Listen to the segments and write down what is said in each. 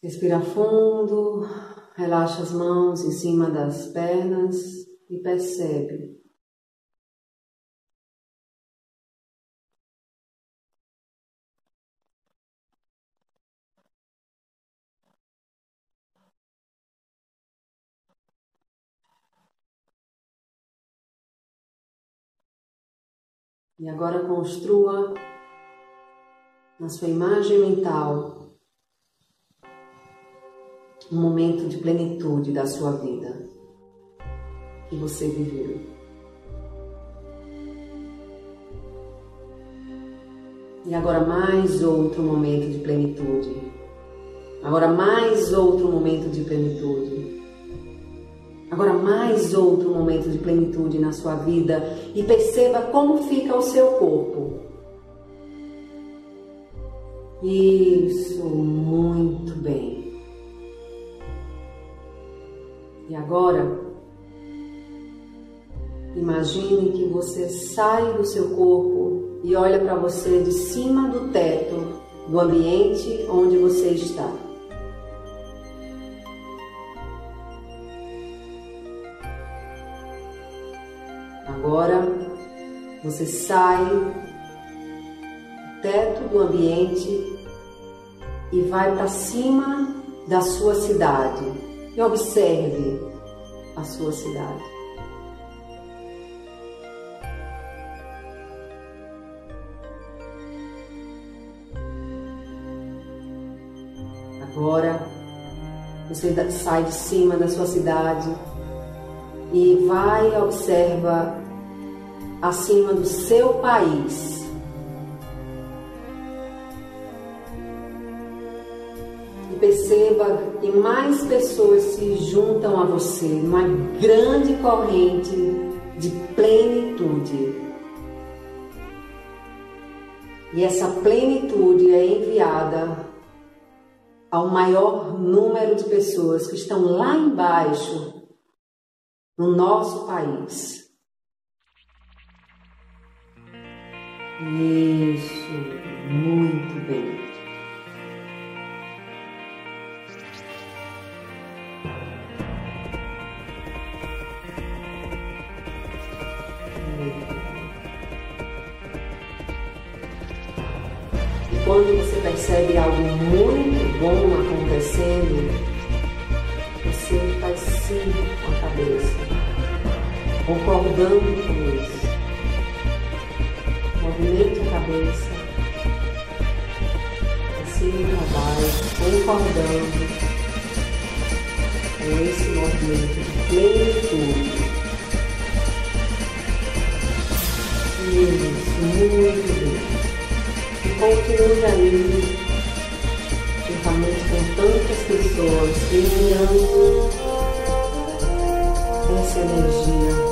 Respira fundo, relaxa as mãos em cima das pernas e percebe. E agora construa na sua imagem mental um momento de plenitude da sua vida que você viveu. E agora mais outro momento de plenitude. Agora mais outro momento de plenitude. Agora, mais outro momento de plenitude na sua vida e perceba como fica o seu corpo. Isso, muito bem. Agora, imagine que você sai do seu corpo e olha para você de cima do teto do ambiente onde você está. Agora você sai do teto do ambiente e vai para cima da sua cidade. E observe a sua cidade. Agora você sai de cima da sua cidade e vai observa acima do seu país. Mais pessoas se juntam a você, uma grande corrente de plenitude. E essa plenitude é enviada ao maior número de pessoas que estão lá embaixo no nosso país. Isso, muito bem. Percebe algo muito bom acontecendo, você faz sim com a cabeça, concordando com isso. Movimente a cabeça, assim para baixo, concordando com esse movimento de plenitude. Isso, muito bem. Continue aí, juntamente com tantas pessoas, enviando essa energia.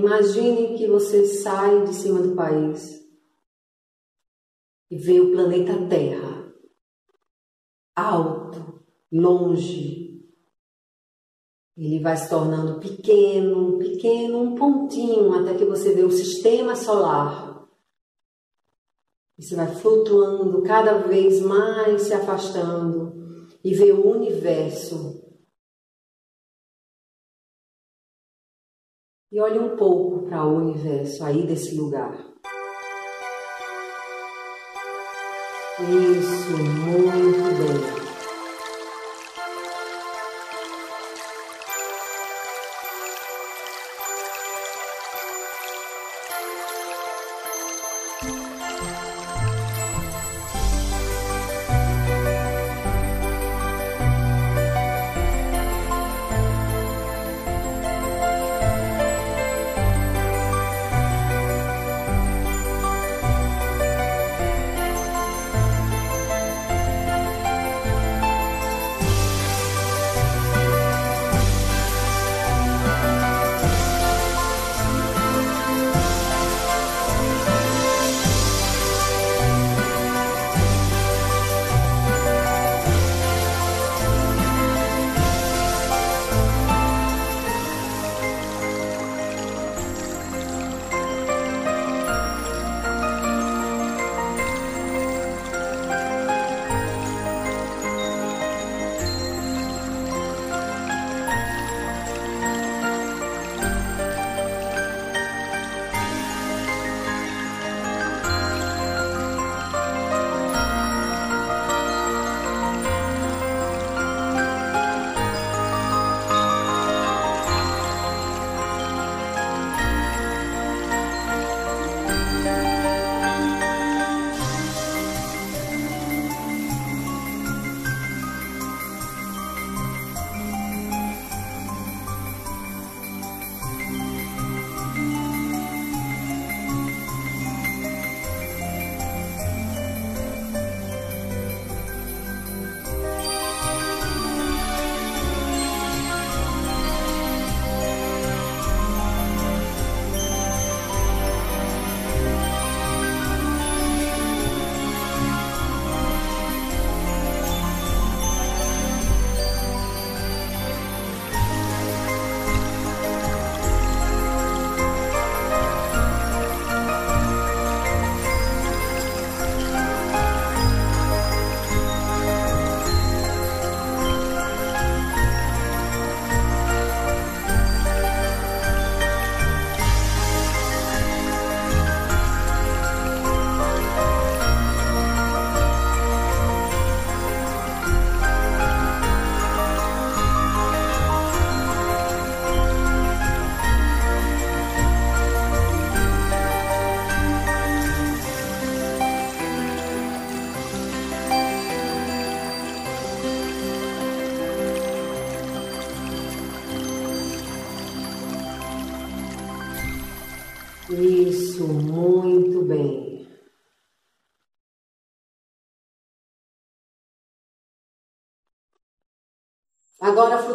Imagine que você sai de cima do país e vê o planeta Terra alto, longe. Ele vai se tornando pequeno, pequeno, um pontinho, até que você vê o sistema solar. Você vai flutuando cada vez mais, se afastando, e vê o universo. E olhe um pouco para o universo aí desse lugar. Isso, muito bem.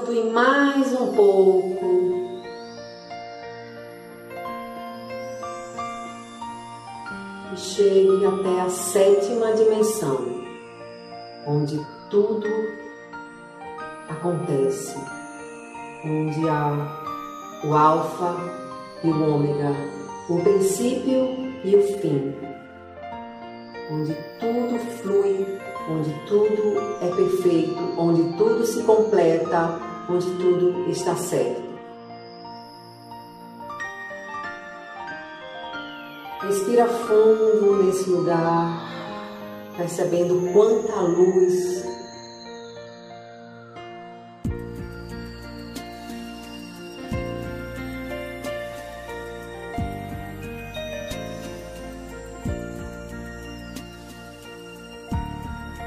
Flutue mais um pouco. E chegue até a sétima dimensão, onde tudo acontece, onde há o Alfa e o Ômega o princípio e o fim, onde tudo flui, onde tudo é perfeito, onde tudo se completa, onde tudo está certo. Respira fundo nesse lugar, percebendo quanta luz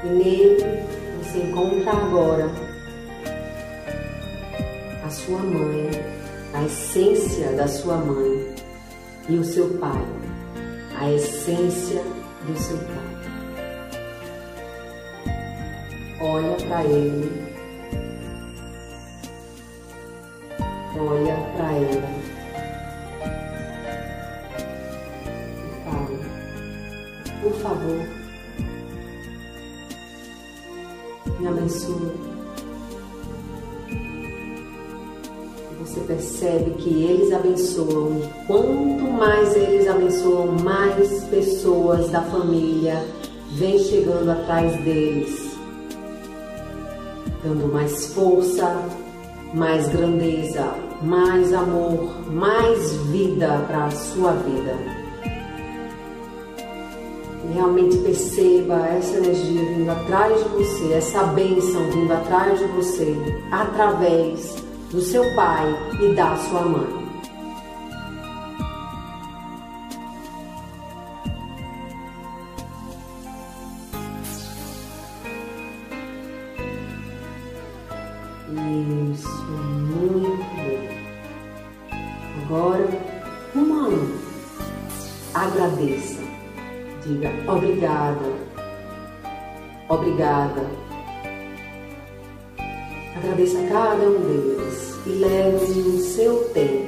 E nele você encontra agora sua mãe, a essência da sua mãe, e o seu pai, a essência do seu pai. Olha para ele. Olha para ela. Pai, por favor, me abençoe. Você percebe que eles abençoam. Quanto mais eles abençoam, mais pessoas da família vêm chegando atrás deles, dando mais força, mais grandeza, mais amor, mais vida para a sua vida. Realmente perceba essa energia vindo atrás de você, essa bênção vindo atrás de você, através do seu pai e da sua mãe. Isso, muito bom. Agora, humano, agradeça. Diga obrigada, obrigada. Agradeça a cada um deles leve o seu tempo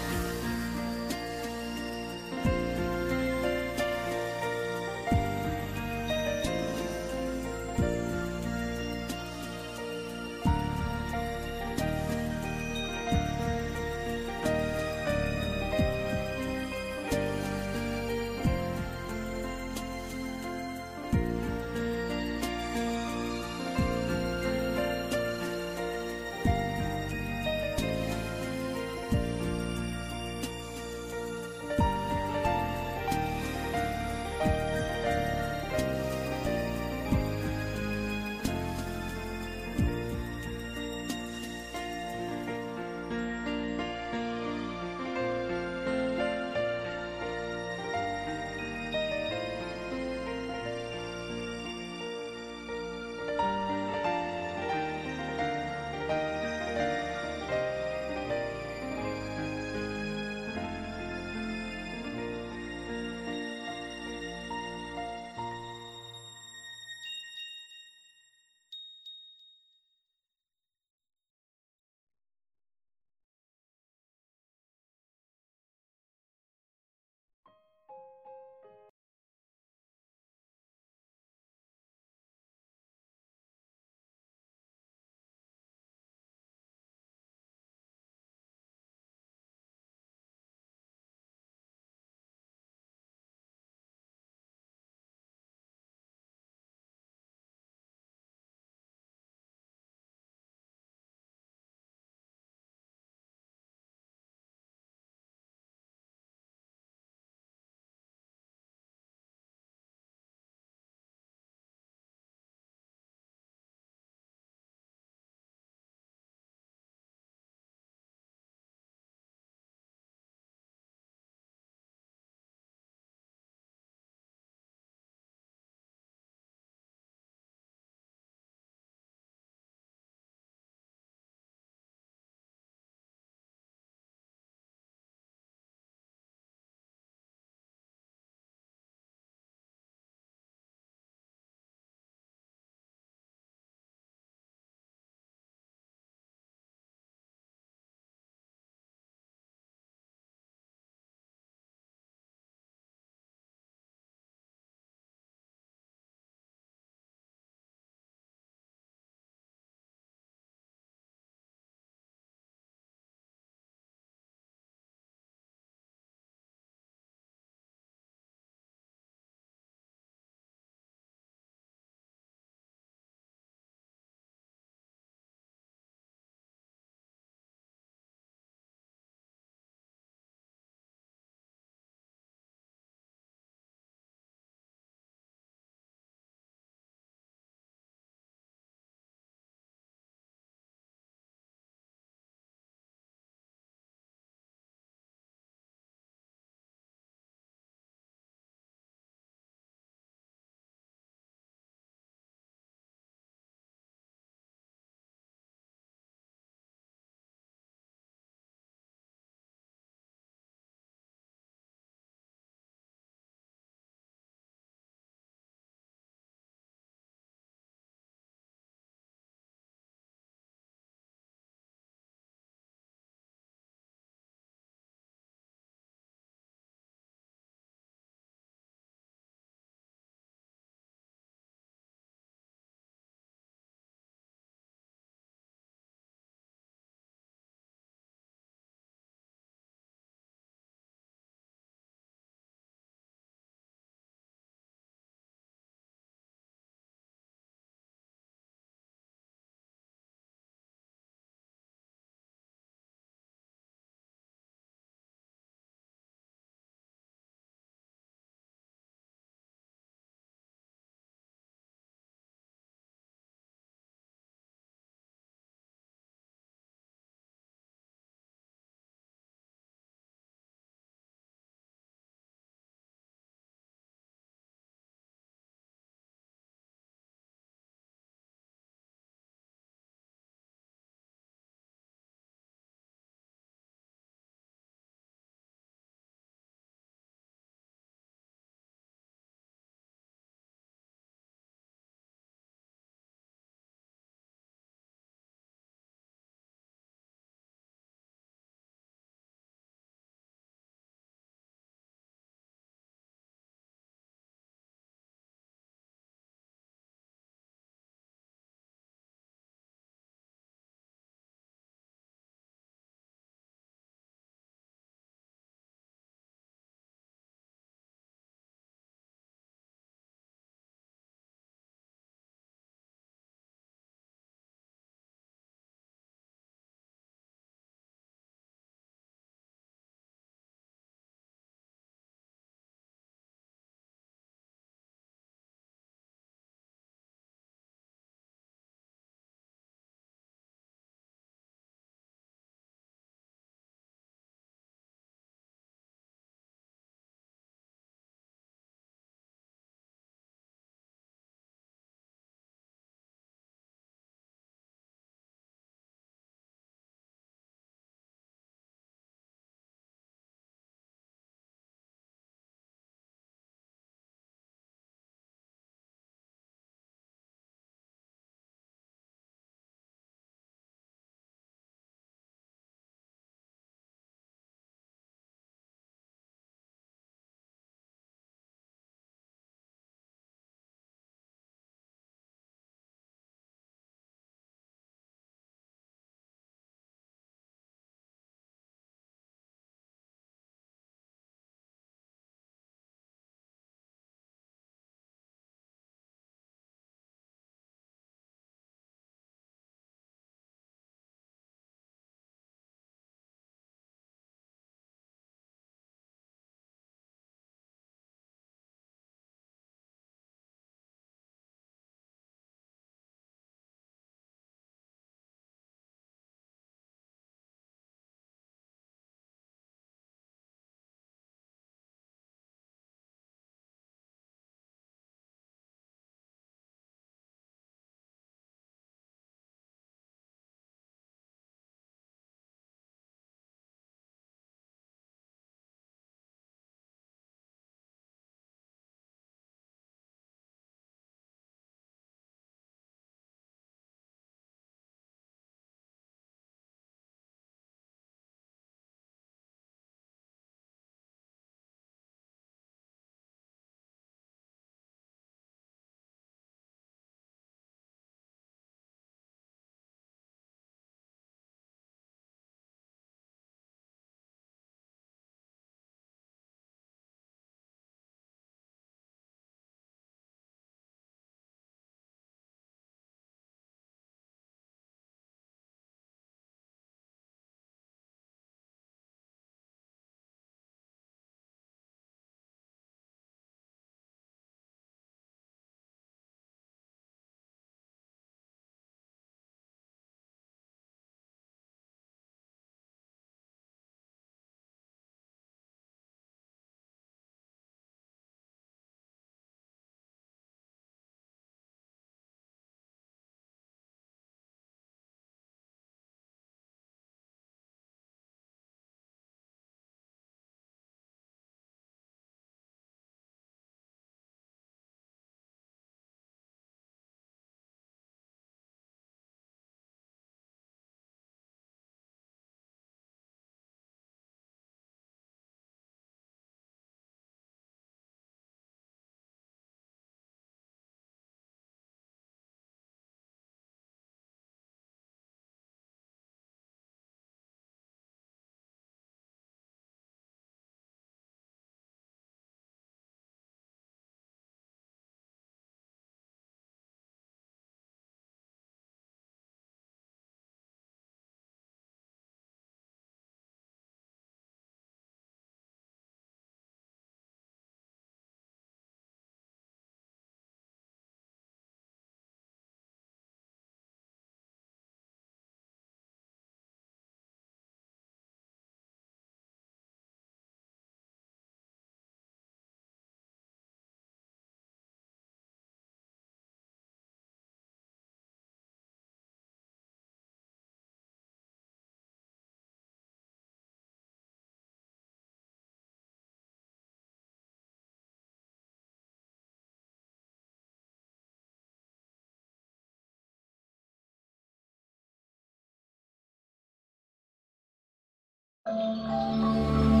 Thank you.